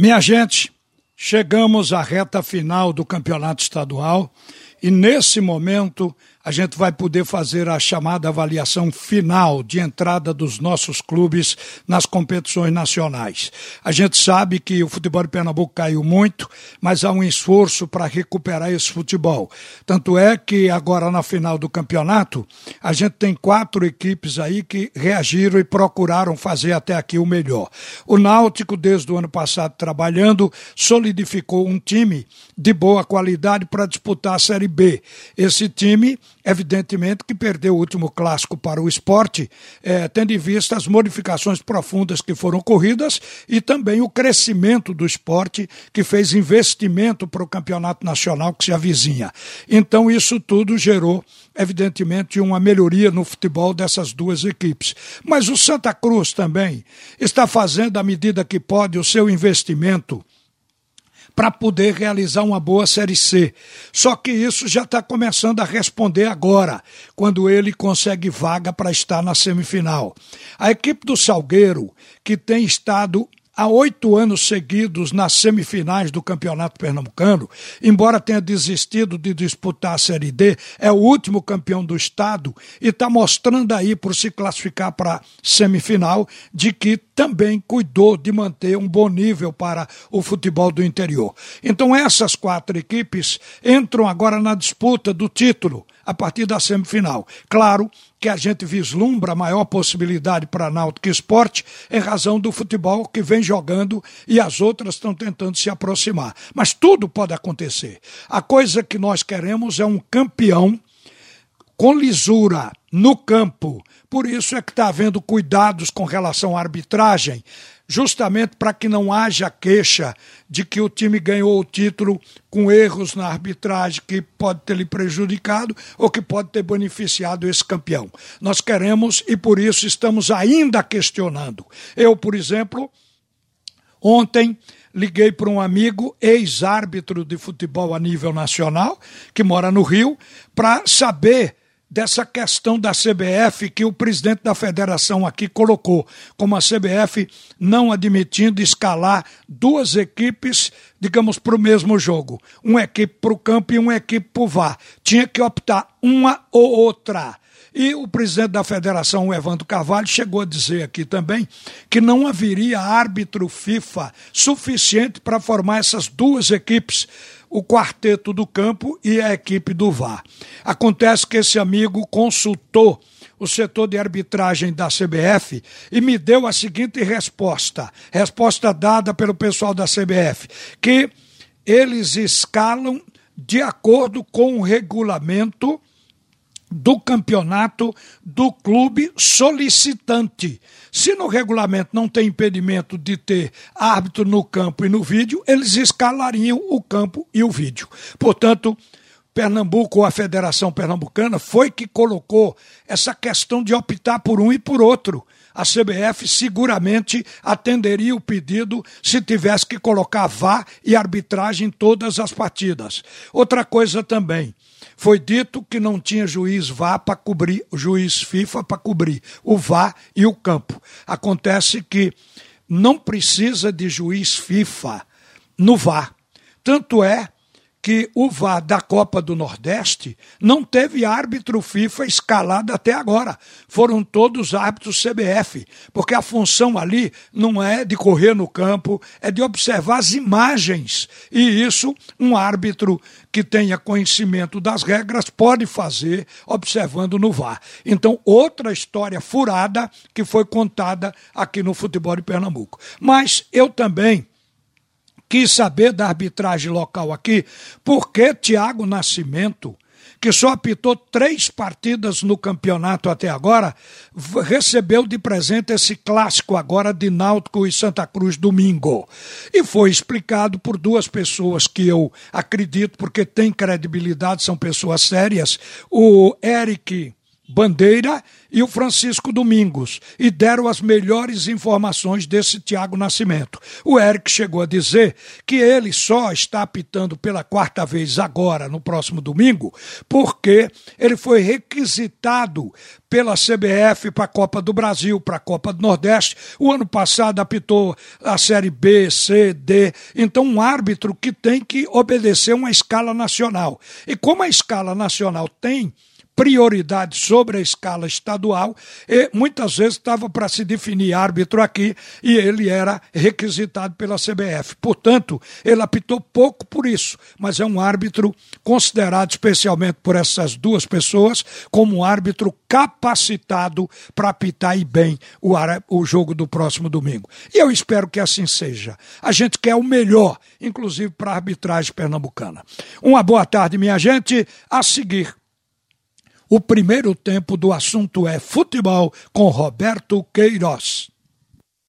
Minha gente, chegamos à reta final do campeonato estadual e nesse momento a gente vai poder fazer a chamada avaliação final de entrada dos nossos clubes nas competições nacionais. A gente sabe que o futebol de Pernambuco caiu muito, mas há um esforço para recuperar esse futebol. Tanto é que agora na final do campeonato, a gente tem quatro equipes aí que reagiram e procuraram fazer até aqui o melhor. O Náutico, desde o ano passado trabalhando, solidificou um time de boa qualidade para disputar a Série B. Esse time Evidentemente que perdeu o último clássico para o esporte, eh, tendo em vista as modificações profundas que foram ocorridas e também o crescimento do esporte, que fez investimento para o campeonato nacional que se avizinha. Então, isso tudo gerou, evidentemente, uma melhoria no futebol dessas duas equipes. Mas o Santa Cruz também está fazendo, à medida que pode, o seu investimento para poder realizar uma boa Série C. Só que isso já está começando a responder agora, quando ele consegue vaga para estar na semifinal. A equipe do Salgueiro, que tem estado há oito anos seguidos nas semifinais do Campeonato Pernambucano, embora tenha desistido de disputar a Série D, é o último campeão do estado e está mostrando aí, por se classificar para a semifinal, de que também cuidou de manter um bom nível para o futebol do interior. Então, essas quatro equipes entram agora na disputa do título a partir da semifinal. Claro que a gente vislumbra maior possibilidade para Náutico Esporte em razão do futebol que vem jogando e as outras estão tentando se aproximar. Mas tudo pode acontecer. A coisa que nós queremos é um campeão com lisura no campo. Por isso é que está havendo cuidados com relação à arbitragem justamente para que não haja queixa de que o time ganhou o título com erros na arbitragem que pode ter lhe prejudicado ou que pode ter beneficiado esse campeão. Nós queremos e por isso estamos ainda questionando. Eu, por exemplo, ontem liguei para um amigo, ex-árbitro de futebol a nível nacional, que mora no Rio, para saber dessa questão da CBF que o presidente da federação aqui colocou, como a CBF não admitindo escalar duas equipes, digamos, para o mesmo jogo. Uma equipe para o campo e uma equipe para o VAR. Tinha que optar uma ou outra. E o presidente da federação, o Evandro Carvalho, chegou a dizer aqui também que não haveria árbitro FIFA suficiente para formar essas duas equipes o quarteto do campo e a equipe do VAR. Acontece que esse amigo consultou o setor de arbitragem da CBF e me deu a seguinte resposta, resposta dada pelo pessoal da CBF, que eles escalam de acordo com o regulamento do campeonato do clube solicitante. Se no regulamento não tem impedimento de ter árbitro no campo e no vídeo, eles escalariam o campo e o vídeo. Portanto, Pernambuco, ou a Federação Pernambucana, foi que colocou essa questão de optar por um e por outro. A CBF seguramente atenderia o pedido se tivesse que colocar VAR e arbitragem em todas as partidas. Outra coisa também, foi dito que não tinha juiz VAR para cobrir, juiz FIFA para cobrir o VAR e o campo. Acontece que não precisa de juiz FIFA no VAR. Tanto é que o VAR da Copa do Nordeste não teve árbitro FIFA escalado até agora. Foram todos árbitros CBF, porque a função ali não é de correr no campo, é de observar as imagens. E isso um árbitro que tenha conhecimento das regras pode fazer observando no VAR. Então, outra história furada que foi contada aqui no futebol de Pernambuco. Mas eu também quis saber da arbitragem local aqui, porque Tiago Nascimento, que só apitou três partidas no campeonato até agora, recebeu de presente esse clássico agora de Náutico e Santa Cruz domingo. E foi explicado por duas pessoas que eu acredito, porque têm credibilidade, são pessoas sérias, o Eric Bandeira e o Francisco Domingos e deram as melhores informações desse Tiago Nascimento. O Eric chegou a dizer que ele só está apitando pela quarta vez agora, no próximo domingo, porque ele foi requisitado pela CBF para a Copa do Brasil, para a Copa do Nordeste. O ano passado apitou a Série B, C, D. Então, um árbitro que tem que obedecer uma escala nacional. E como a escala nacional tem prioridade sobre a escala estadual e muitas vezes estava para se definir árbitro aqui e ele era requisitado pela CBF. Portanto, ele apitou pouco por isso, mas é um árbitro considerado especialmente por essas duas pessoas como um árbitro capacitado para apitar e bem o, o jogo do próximo domingo. E eu espero que assim seja. A gente quer o melhor, inclusive para a arbitragem pernambucana. Uma boa tarde, minha gente. A seguir, o primeiro tempo do assunto é futebol com Roberto Queiroz.